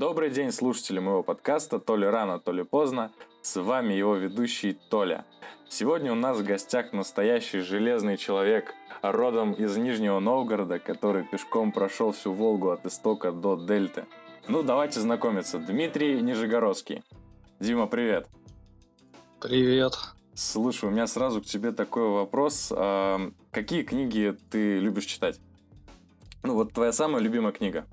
Добрый день, слушатели моего подкаста «То ли рано, то ли поздно». С вами его ведущий Толя. Сегодня у нас в гостях настоящий железный человек, родом из Нижнего Новгорода, который пешком прошел всю Волгу от истока до дельты. Ну, давайте знакомиться. Дмитрий Нижегородский. Дима, привет. Привет. Слушай, у меня сразу к тебе такой вопрос. А, какие книги ты любишь читать? Ну, вот твоя самая любимая книга.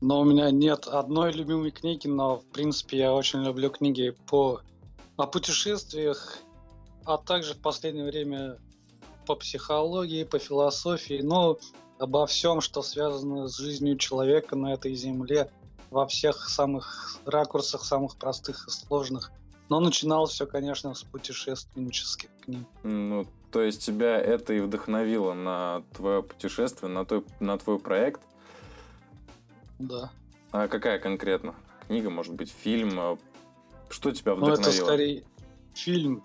Но у меня нет одной любимой книги, но, в принципе, я очень люблю книги по о путешествиях, а также в последнее время по психологии, по философии, но обо всем, что связано с жизнью человека на этой земле, во всех самых ракурсах, самых простых и сложных. Но начинал все, конечно, с путешественнических книг. Ну, то есть тебя это и вдохновило на твое путешествие, на твой, на твой проект? Да. А какая конкретно? Книга, может быть, фильм? А что тебя вдохновило? Ну, это скорее фильм.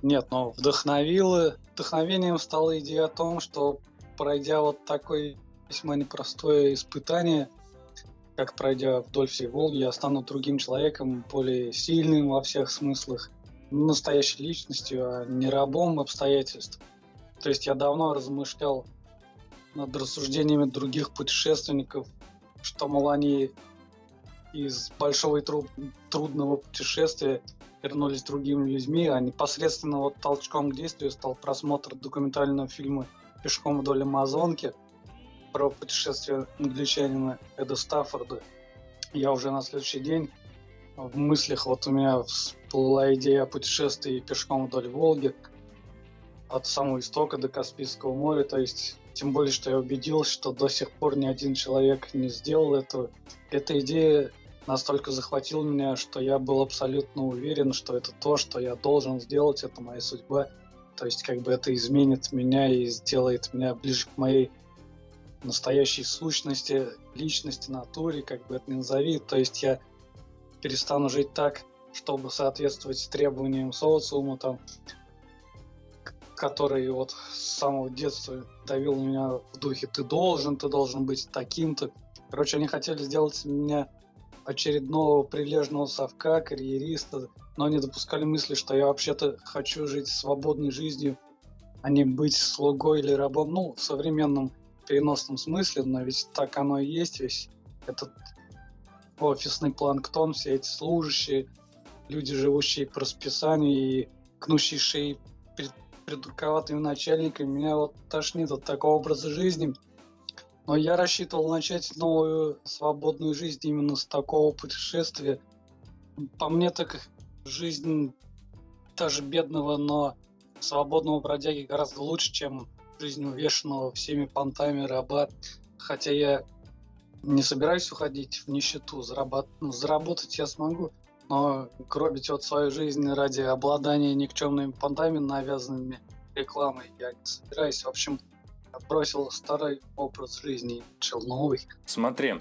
Нет, но вдохновило... Вдохновением стала идея о том, что пройдя вот такое весьма непростое испытание, как пройдя вдоль всей Волги, я стану другим человеком, более сильным во всех смыслах, настоящей личностью, а не рабом обстоятельств. То есть я давно размышлял над рассуждениями других путешественников, что, мол, они из большого и тру- трудного путешествия вернулись другими людьми, а непосредственно вот толчком к действию стал просмотр документального фильма «Пешком вдоль Амазонки» про путешествие англичанина Эда Стаффорда. Я уже на следующий день в мыслях вот у меня всплыла идея о путешествии пешком вдоль Волги от самого истока до Каспийского моря, то есть тем более, что я убедился, что до сих пор ни один человек не сделал этого. Эта идея настолько захватила меня, что я был абсолютно уверен, что это то, что я должен сделать, это моя судьба. То есть как бы это изменит меня и сделает меня ближе к моей настоящей сущности, личности, натуре, как бы это ни назови. То есть я перестану жить так, чтобы соответствовать требованиям социума, там, который вот с самого детства давил меня в духе «ты должен, ты должен быть таким-то». Короче, они хотели сделать меня очередного прилежного совка, карьериста, но не допускали мысли, что я вообще-то хочу жить свободной жизнью, а не быть слугой или рабом. Ну, в современном переносном смысле, но ведь так оно и есть весь этот офисный планктон, все эти служащие, люди, живущие по расписанию и гнущие шеи придурковатыми начальниками. Меня вот тошнит от такого образа жизни. Но я рассчитывал начать новую свободную жизнь именно с такого путешествия. По мне так жизнь даже бедного, но свободного бродяги гораздо лучше, чем жизнь увешанного всеми понтами раба. Хотя я не собираюсь уходить в нищету, заработ... ну, заработать я смогу, но гробить вот свою жизнь ради обладания никчемными понтами, навязанными рекламой, я не собираюсь. В общем, отбросил старый образ жизни и начал новый. Смотри,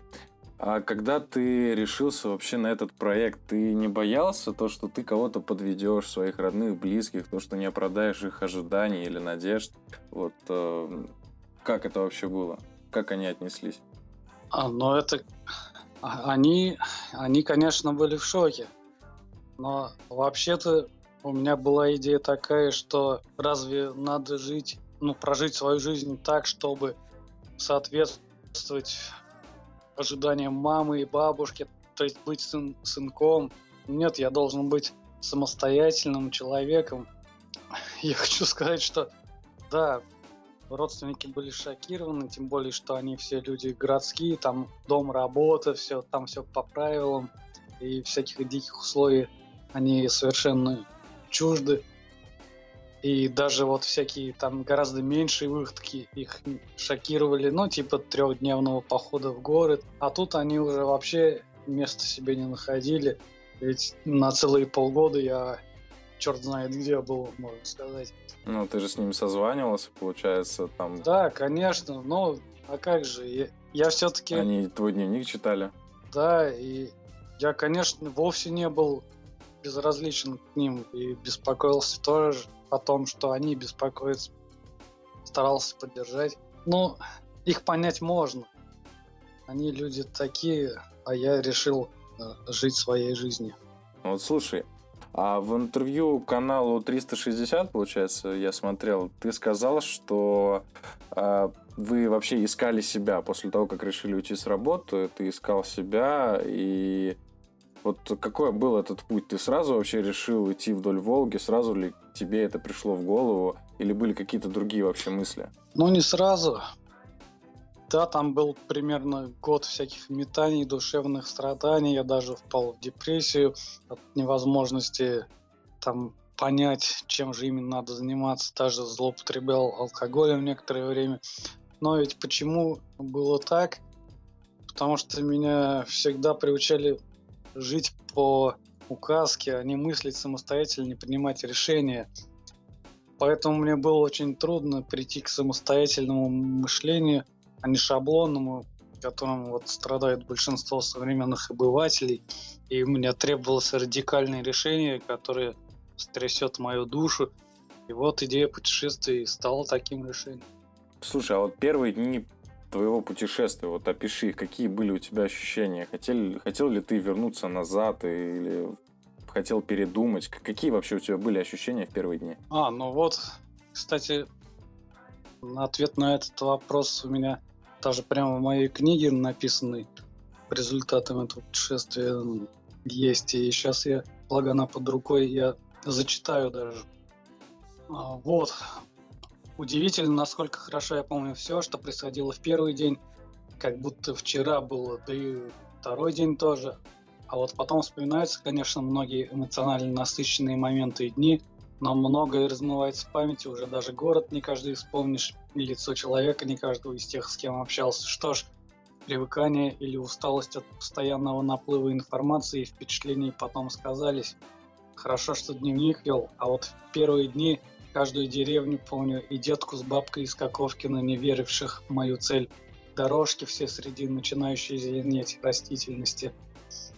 а когда ты решился вообще на этот проект, ты не боялся то, что ты кого-то подведешь, своих родных, близких, то, что не оправдаешь их ожиданий или надежд? Вот э, как это вообще было? Как они отнеслись? А, ну это... а, Они, они, конечно, были в шоке. Но вообще-то у меня была идея такая, что разве надо жить, ну, прожить свою жизнь так, чтобы соответствовать ожиданиям мамы и бабушки, то есть быть сын, сынком. Нет, я должен быть самостоятельным человеком. Я хочу сказать, что да, родственники были шокированы, тем более, что они все люди городские, там дом, работа, все, там все по правилам, и всяких диких условий они совершенно чужды. И даже вот всякие там гораздо меньшие выходки их шокировали, ну, типа трехдневного похода в город. А тут они уже вообще места себе не находили. Ведь на целые полгода я черт знает где был, можно сказать. Ну, ты же с ними созванивался, получается, там... Да, конечно, но а как же, я, я все-таки... Они твой дневник читали? Да, и я, конечно, вовсе не был безразличен к ним и беспокоился тоже о том, что они беспокоятся. Старался поддержать. Ну, их понять можно. Они люди такие, а я решил э, жить своей жизнью. Вот слушай, а в интервью каналу 360, получается, я смотрел, ты сказал, что э, вы вообще искали себя после того, как решили уйти с работы, ты искал себя, и вот какой был этот путь? Ты сразу вообще решил идти вдоль Волги, сразу ли тебе это пришло в голову, или были какие-то другие вообще мысли? Ну, не сразу. Да, там был примерно год всяких метаний, душевных страданий. Я даже впал в депрессию от невозможности там понять, чем же именно надо заниматься. Даже злоупотреблял алкоголем некоторое время. Но ведь почему было так? Потому что меня всегда приучали жить по указке, а не мыслить самостоятельно, не принимать решения. Поэтому мне было очень трудно прийти к самостоятельному мышлению – а не шаблонному, которым вот страдает большинство современных обывателей. И у меня требовалось радикальное решение, которое стрясет мою душу. И вот идея путешествий стала таким решением. Слушай, а вот первые дни твоего путешествия, вот опиши, какие были у тебя ощущения? Хотел, хотел ли ты вернуться назад или хотел передумать? Какие вообще у тебя были ощущения в первые дни? А, ну вот, кстати, ответ на этот вопрос у меня даже прямо в моей книге написанной результатом этого путешествия есть. И сейчас я, благо она под рукой, я зачитаю даже. А, вот. Удивительно, насколько хорошо я помню все, что происходило в первый день, как будто вчера было, да и второй день тоже. А вот потом вспоминаются, конечно, многие эмоционально насыщенные моменты и дни, но многое размывается в памяти, уже даже город не каждый вспомнишь, и лицо человека не каждого из тех, с кем общался. Что ж, привыкание или усталость от постоянного наплыва информации и впечатлений потом сказались. Хорошо, что дневник вел, а вот в первые дни каждую деревню помню и детку с бабкой из Каковкина, не веривших в мою цель. Дорожки все среди начинающей зеленеть растительности.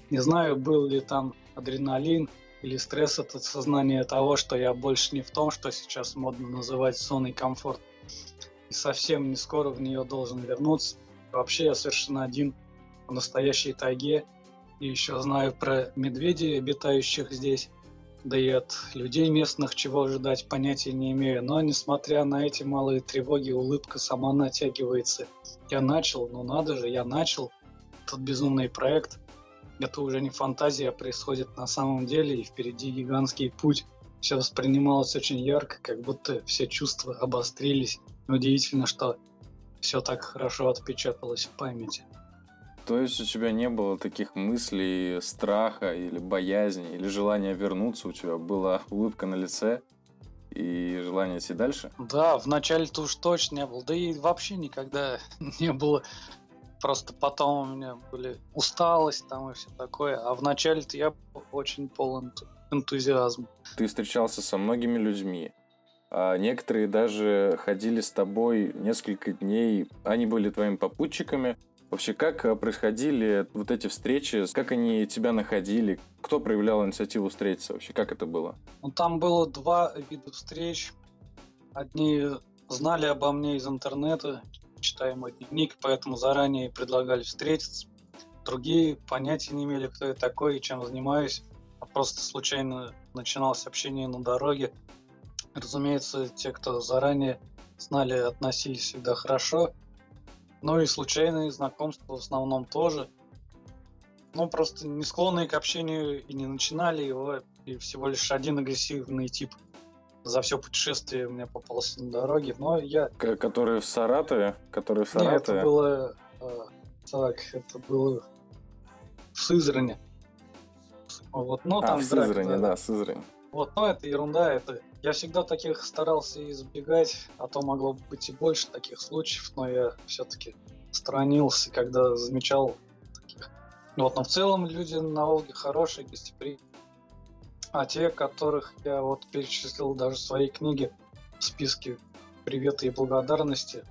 Не знаю, был ли там адреналин, или стресс от осознания того, что я больше не в том, что сейчас модно называть зоной комфорт. И совсем не скоро в нее должен вернуться. Вообще я совершенно один в настоящей тайге. И еще знаю про медведей, обитающих здесь. Да и от людей местных чего ожидать понятия не имею. Но несмотря на эти малые тревоги, улыбка сама натягивается. Я начал, ну надо же, я начал этот безумный проект это уже не фантазия, а происходит на самом деле, и впереди гигантский путь. Все воспринималось очень ярко, как будто все чувства обострились. Удивительно, что все так хорошо отпечаталось в памяти. То есть у тебя не было таких мыслей страха или боязни, или желания вернуться, у тебя была улыбка на лице и желание идти дальше? Да, вначале-то уж точно не было, да и вообще никогда не было Просто потом у меня были усталость там и все такое. А вначале-то я был очень полон энтузиазма. Ты встречался со многими людьми. А некоторые даже ходили с тобой несколько дней. Они были твоими попутчиками. Вообще, как э, происходили вот эти встречи? Как они тебя находили? Кто проявлял инициативу встретиться? Вообще, как это было? Ну, там было два вида встреч. Одни знали обо мне из интернета, читая мой дневник, поэтому заранее предлагали встретиться. Другие понятия не имели, кто я такой и чем занимаюсь. А просто случайно начиналось общение на дороге. Разумеется, те, кто заранее знали, относились всегда хорошо. Ну и случайные знакомства в основном тоже. Ну, просто не склонные к общению и не начинали его, и всего лишь один агрессивный тип – за все путешествие у меня попался на дороге, но я... Который в Саратове? Который в Саратове? Нет, это было... Э, так, это было в Сызране. Вот, ну, а, там в Сызране, да, да, Сызрань. Вот, но это ерунда, это... Я всегда таких старался избегать, а то могло быть и больше таких случаев, но я все-таки сторонился, когда замечал таких. Вот, но в целом люди на Волге хорошие, гостеприимные а те, которых я вот перечислил даже в своей книге в списке привета и благодарности,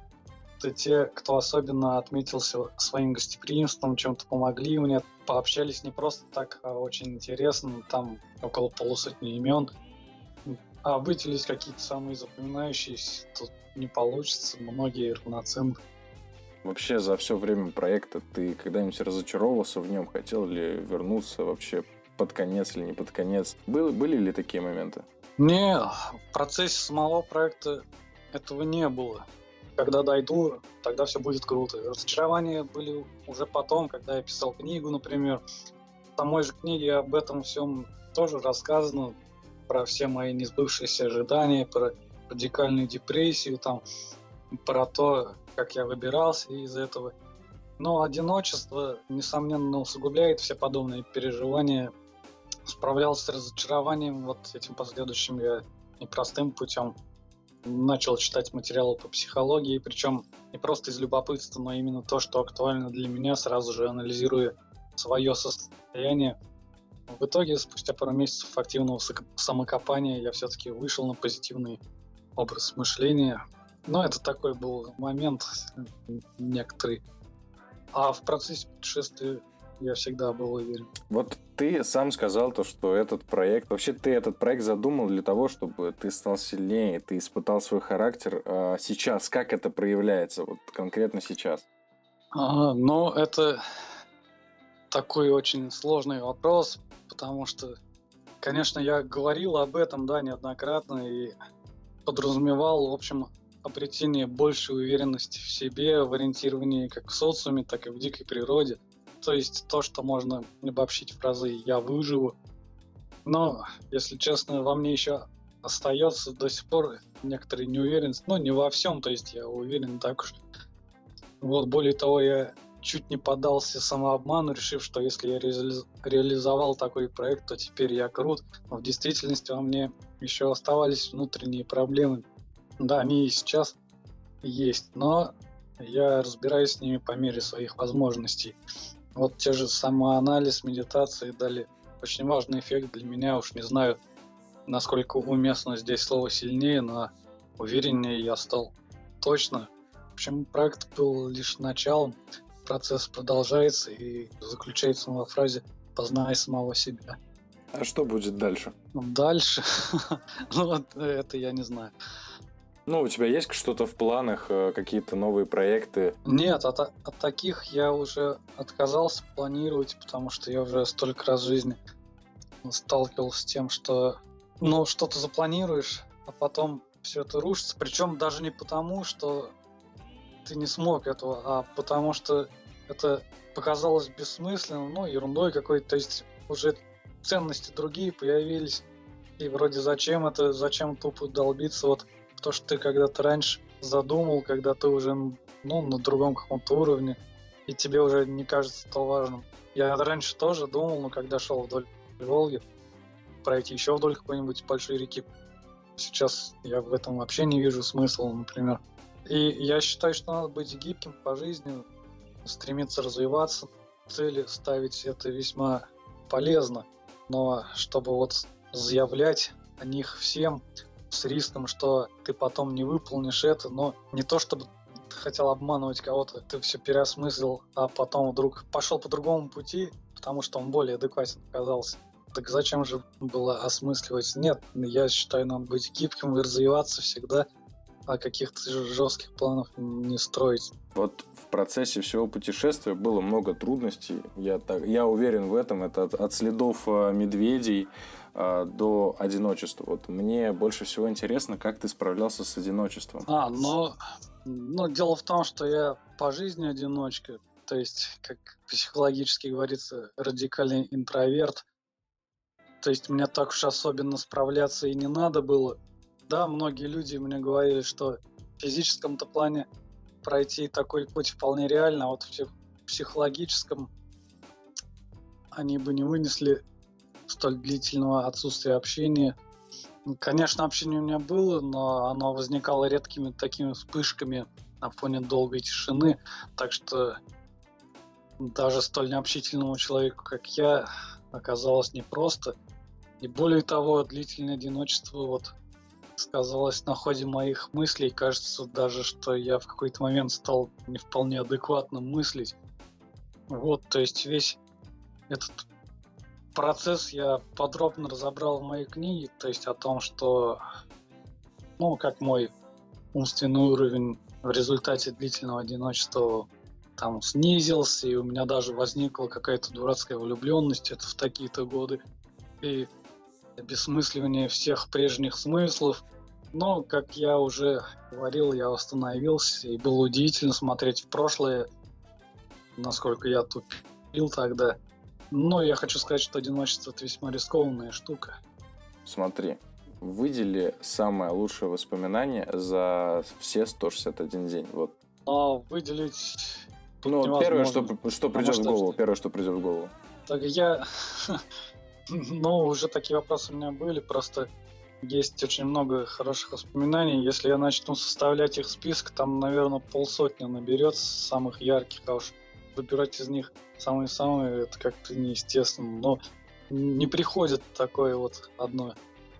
это те, кто особенно отметился своим гостеприимством, чем-то помогли мне, пообщались не просто так, а очень интересно, там около полусотни имен, а выделить какие-то самые запоминающиеся тут не получится, многие равноценны. Вообще за все время проекта ты когда-нибудь разочаровался в нем? Хотел ли вернуться вообще под конец или не под конец? Был, были ли такие моменты? Не, в процессе самого проекта этого не было. Когда дойду, тогда все будет круто. Разочарования были уже потом, когда я писал книгу, например. В самой же книге об этом всем тоже рассказано, про все мои несбывшиеся ожидания, про радикальную депрессию, там, про то, как я выбирался из этого. Но одиночество, несомненно, усугубляет все подобные переживания справлялся с разочарованием вот этим последующим я непростым путем. Начал читать материалы по психологии, причем не просто из любопытства, но именно то, что актуально для меня, сразу же анализируя свое состояние. В итоге, спустя пару месяцев активного самокопания, я все-таки вышел на позитивный образ мышления. Но это такой был момент некоторый. А в процессе путешествия я всегда был уверен. Вот ты сам сказал то, что этот проект... Вообще ты этот проект задумал для того, чтобы ты стал сильнее, ты испытал свой характер. А сейчас как это проявляется, вот конкретно сейчас? А, ну, это такой очень сложный вопрос, потому что, конечно, я говорил об этом, да, неоднократно и подразумевал, в общем, обретение большей уверенности в себе, в ориентировании как в социуме, так и в дикой природе – то есть то, что можно обобщить фразой «я выживу». Но, если честно, во мне еще остается до сих пор некоторые неуверенность. Ну, не во всем, то есть я уверен так уж. Вот, более того, я чуть не поддался самообману, решив, что если я реали- реализовал такой проект, то теперь я крут. Но в действительности во мне еще оставались внутренние проблемы. Да, они и сейчас есть, но я разбираюсь с ними по мере своих возможностей. Вот те же самоанализ, медитации дали очень важный эффект для меня. Уж не знаю, насколько уместно здесь слово сильнее, но увереннее я стал точно. В общем, проект был лишь началом, процесс продолжается и заключается во фразе «познай самого себя». А что будет дальше? Дальше? ну, вот это я не знаю. Ну, у тебя есть что-то в планах, э, какие-то новые проекты? Нет, от, от таких я уже отказался планировать, потому что я уже столько раз в жизни сталкивался с тем, что ну, что-то запланируешь, а потом все это рушится. Причем даже не потому, что ты не смог этого, а потому что это показалось бессмысленным, ну, ерундой какой-то. То есть уже ценности другие появились. И вроде зачем это, зачем тупо долбиться вот то, что ты когда-то раньше задумал, когда ты уже ну, на другом каком-то уровне, и тебе уже не кажется это важным. Я раньше тоже думал, но когда шел вдоль Волги, пройти еще вдоль какой-нибудь большой реки, сейчас я в этом вообще не вижу смысла, например. И я считаю, что надо быть гибким по жизни, стремиться развиваться, цели ставить это весьма полезно, но чтобы вот заявлять о них всем, с риском, что ты потом не выполнишь это, но не то чтобы хотел обманывать кого-то, ты все переосмыслил, а потом вдруг пошел по другому пути, потому что он более адекватен оказался. Так зачем же было осмысливать? Нет, я считаю, надо быть гибким и развиваться всегда, а каких-то жестких планов не строить. Вот в процессе всего путешествия было много трудностей. Я, так, я уверен в этом. Это от, от следов э, медведей э, до одиночества. Вот мне больше всего интересно, как ты справлялся с одиночеством. А, но, но дело в том, что я по жизни одиночка. То есть, как психологически говорится, радикальный интроверт. То есть мне так уж особенно справляться и не надо было. Да, многие люди мне говорили, что в физическом-то плане пройти такой путь вполне реально, а вот в психологическом они бы не вынесли столь длительного отсутствия общения. Конечно, общение у меня было, но оно возникало редкими такими вспышками на фоне долгой тишины, так что даже столь необщительному человеку, как я, оказалось непросто. И более того, длительное одиночество вот сказалось на ходе моих мыслей. Кажется даже, что я в какой-то момент стал не вполне адекватно мыслить. Вот, то есть весь этот процесс я подробно разобрал в моей книге, то есть о том, что, ну, как мой умственный уровень в результате длительного одиночества там снизился, и у меня даже возникла какая-то дурацкая влюбленность это в такие-то годы. И обесмысливание всех прежних смыслов. Но, как я уже говорил, я остановился, и было удивительно смотреть в прошлое, насколько я тупил тогда. Но я хочу сказать, что одиночество это весьма рискованная штука. Смотри, выдели самое лучшее воспоминание за все 161 день. Вот. Но выделить... Ну, первое, что, что придет в голову, первое, что придет в голову. Так я... ну, уже такие вопросы у меня были, просто есть очень много хороших воспоминаний. Если я начну составлять их список, там, наверное, полсотни наберется самых ярких, а уж выбирать из них самые-самые, это как-то неестественно. Но не приходит такое вот одно,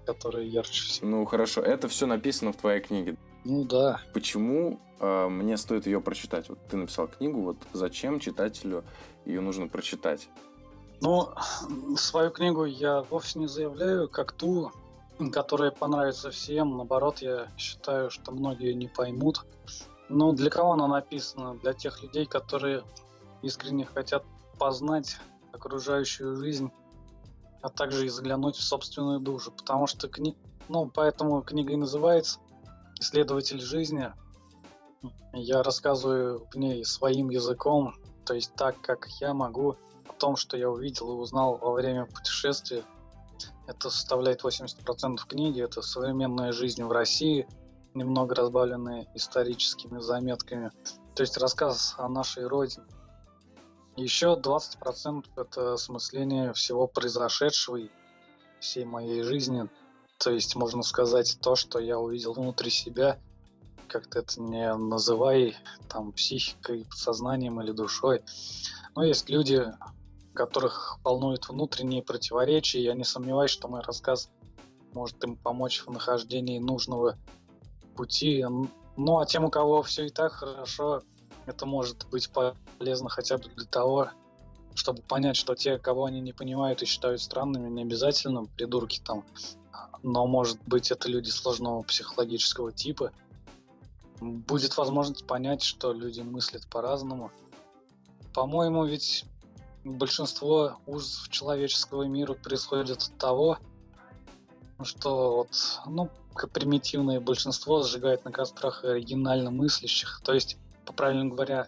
которое ярче всего. Ну хорошо, это все написано в твоей книге. Ну да. Почему э, мне стоит ее прочитать? Вот ты написал книгу, вот зачем читателю ее нужно прочитать? Ну, свою книгу я вовсе не заявляю как ту, которая понравится всем. Наоборот, я считаю, что многие не поймут. Но для кого она написана? Для тех людей, которые искренне хотят познать окружающую жизнь, а также и заглянуть в собственную душу. Потому что кни... ну, поэтому книга и называется «Исследователь жизни». Я рассказываю в ней своим языком, то есть так, как я могу о том, что я увидел и узнал во время путешествия. Это составляет 80% книги, это современная жизнь в России, немного разбавленная историческими заметками. То есть рассказ о нашей родине. Еще 20% это осмысление всего произошедшего и всей моей жизни. То есть, можно сказать, то, что я увидел внутри себя, как-то это не называй там психикой, подсознанием или душой. Но есть люди, которых волнуют внутренние противоречия. Я не сомневаюсь, что мой рассказ может им помочь в нахождении нужного пути. Ну а тем, у кого все и так хорошо, это может быть полезно хотя бы для того, чтобы понять, что те, кого они не понимают и считают странными, не обязательно придурки там, но может быть это люди сложного психологического типа. Будет возможность понять, что люди мыслят по-разному. По-моему, ведь большинство ужасов человеческого мира происходит от того, что вот, ну, примитивное большинство сжигает на кострах оригинально мыслящих. То есть по правильно говоря,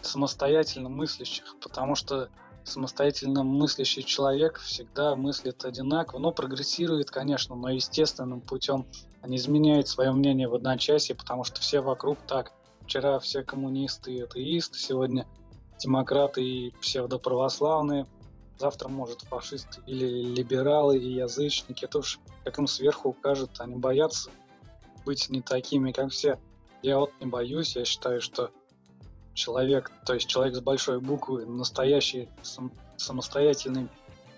самостоятельно мыслящих, потому что самостоятельно мыслящий человек всегда мыслит одинаково, но прогрессирует, конечно, но естественным путем, не изменяет свое мнение в одночасье, потому что все вокруг так. Вчера все коммунисты и атеисты, сегодня демократы и псевдоправославные, завтра, может, фашисты или либералы и язычники. Это уж как им сверху укажет, они боятся быть не такими, как все. Я вот не боюсь, я считаю, что человек, то есть человек с большой буквы, настоящий, сам, самостоятельный,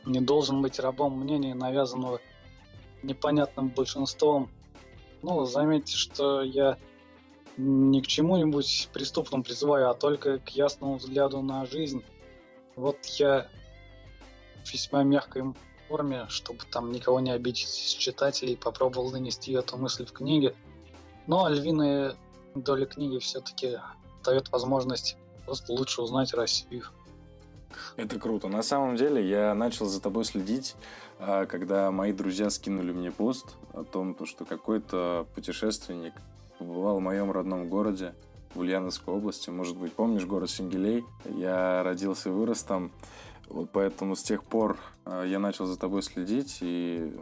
не должен быть рабом мнения, навязанного непонятным большинством. Ну, заметьте, что я не к чему-нибудь преступному призываю, а только к ясному взгляду на жизнь. Вот я в весьма мягкой форме, чтобы там никого не обидеть из читателей, попробовал донести эту мысль в книге. Но львиная доля книги все-таки дает возможность просто лучше узнать Россию. Это круто. На самом деле я начал за тобой следить, а, когда мои друзья скинули мне пост о том, что какой-то путешественник побывал в моем родном городе, в Ульяновской области. Может быть, помнишь город Сингелей? Я родился и вырос там. Вот поэтому с тех пор а, я начал за тобой следить, и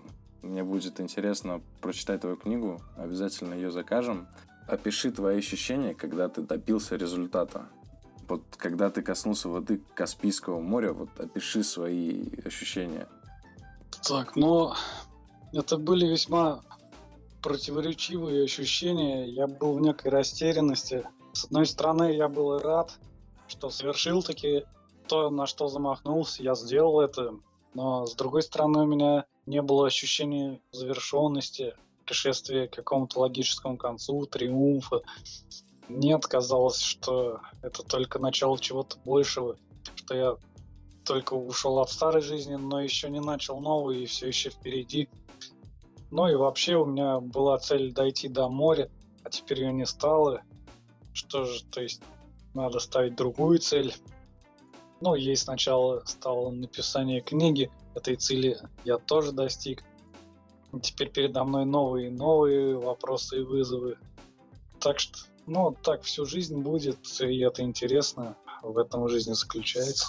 мне будет интересно прочитать твою книгу. Обязательно ее закажем. Опиши твои ощущения, когда ты добился результата. Вот когда ты коснулся воды Каспийского моря, вот опиши свои ощущения. Так, ну, это были весьма противоречивые ощущения. Я был в некой растерянности. С одной стороны, я был рад, что совершил таки то, на что замахнулся, я сделал это. Но с другой стороны, у меня не было ощущения завершенности, путешествие к какому-то логическому концу, триумфа. Нет, казалось, что это только начало чего-то большего, что я только ушел от старой жизни, но еще не начал новую и все еще впереди. Ну и вообще у меня была цель дойти до моря, а теперь ее не стало. что же, то есть надо ставить другую цель. Ну, ей сначала стало написание книги, этой цели я тоже достиг. Теперь передо мной новые и новые вопросы и вызовы. Так что, ну, так всю жизнь будет, и это интересно. В этом жизнь заключается.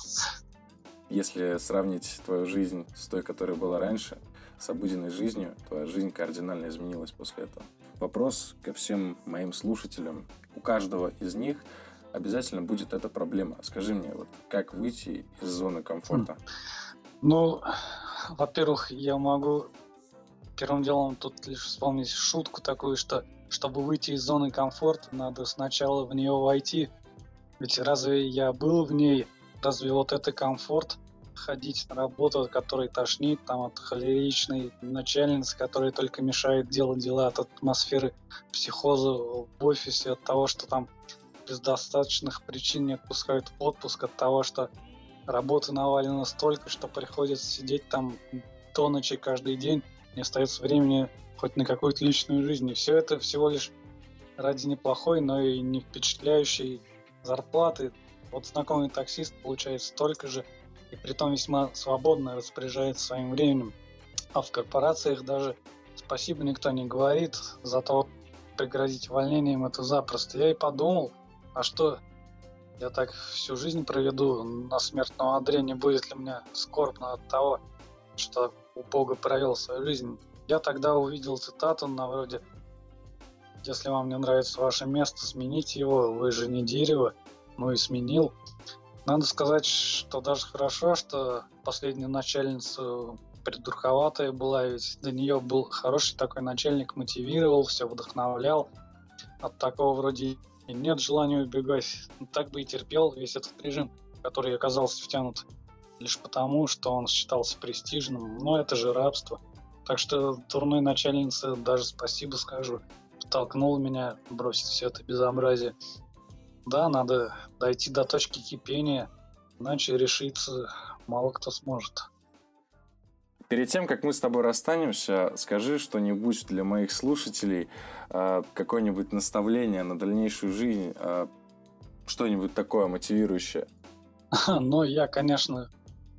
Если сравнить твою жизнь с той, которая была раньше, с обыденной жизнью, твоя жизнь кардинально изменилась после этого. Вопрос ко всем моим слушателям. У каждого из них обязательно будет эта проблема. Скажи мне, вот как выйти из зоны комфорта? Ну, во-первых, я могу первым делом тут лишь вспомнить шутку такую, что чтобы выйти из зоны комфорта, надо сначала в нее войти. Ведь разве я был в ней? Разве вот это комфорт? Ходить на работу, который тошнит, там от холеричной начальницы, которая только мешает делать дела, от атмосферы психоза в офисе, от того, что там без достаточных причин не отпускают в отпуск, от того, что работы навалено столько, что приходится сидеть там до ночи каждый день, не остается времени хоть на какую-то личную жизнь. И все это всего лишь ради неплохой, но и не впечатляющей зарплаты. Вот знакомый таксист получает столько же, и при том весьма свободно распоряжается своим временем. А в корпорациях даже спасибо никто не говорит, зато пригрозить увольнением это запросто. Я и подумал, а что, я так всю жизнь проведу на смертном одре, не будет ли мне скорбно от того, что у Бога провел свою жизнь. Я тогда увидел цитату на вроде «Если вам не нравится ваше место, смените его, вы же не дерево». Ну и сменил. Надо сказать, что даже хорошо, что последняя начальница придурковатая была, ведь до нее был хороший такой начальник, мотивировал, все вдохновлял. От такого вроде и нет желания убегать. Так бы и терпел весь этот режим, который оказался втянут лишь потому, что он считался престижным. Но это же рабство. Так что дурной начальнице даже спасибо скажу. Толкнул меня бросить все это безобразие. Да, надо дойти до точки кипения, иначе решиться мало кто сможет. Перед тем, как мы с тобой расстанемся, скажи что-нибудь для моих слушателей, а, какое-нибудь наставление на дальнейшую жизнь, а, что-нибудь такое мотивирующее. Ну, я, конечно,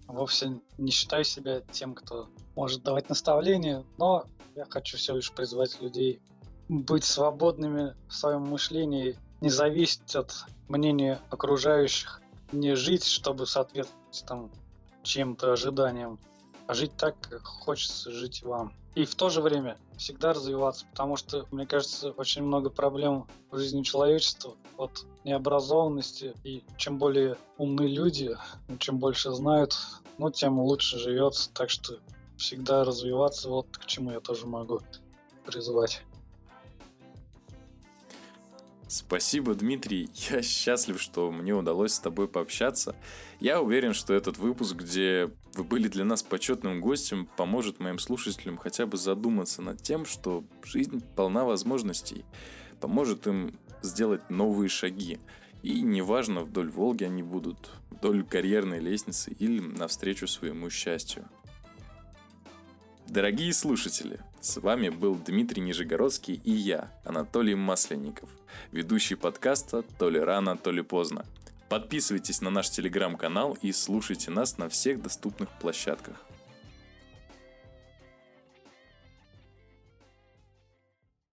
вовсе не считаю себя тем, кто может давать наставления, но я хочу все лишь призвать людей быть свободными в своем мышлении, не зависеть от мнения окружающих, не жить, чтобы соответствовать там чем-то ожиданиям, а жить так, как хочется жить вам. И в то же время всегда развиваться, потому что, мне кажется, очень много проблем в жизни человечества от необразованности. И чем более умны люди, чем больше знают, ну, тем лучше живется. Так что всегда развиваться, вот к чему я тоже могу призвать. Спасибо, Дмитрий. Я счастлив, что мне удалось с тобой пообщаться. Я уверен, что этот выпуск, где вы были для нас почетным гостем, поможет моим слушателям хотя бы задуматься над тем, что жизнь полна возможностей, поможет им сделать новые шаги. И неважно, вдоль Волги они будут, вдоль карьерной лестницы или навстречу своему счастью. Дорогие слушатели, с вами был Дмитрий Нижегородский и я, Анатолий Масленников, ведущий подкаста «То ли рано, то ли поздно». Подписывайтесь на наш телеграм-канал и слушайте нас на всех доступных площадках.